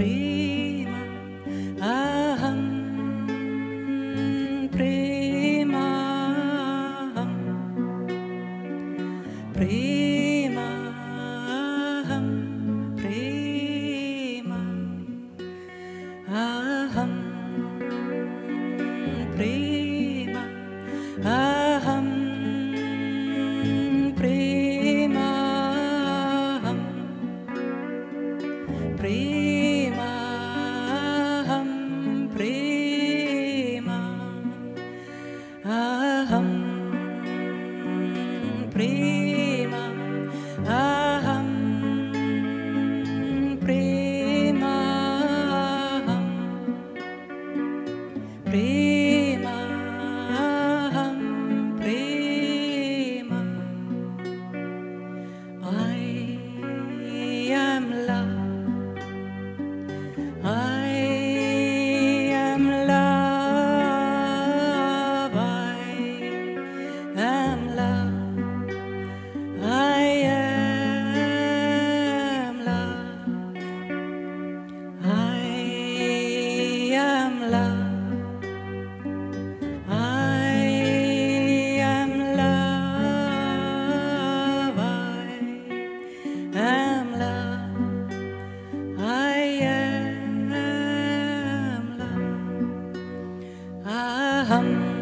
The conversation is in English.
ीमा अहं प्रीमाहं प्रीमाहं प्रिमा अहम् preso. come.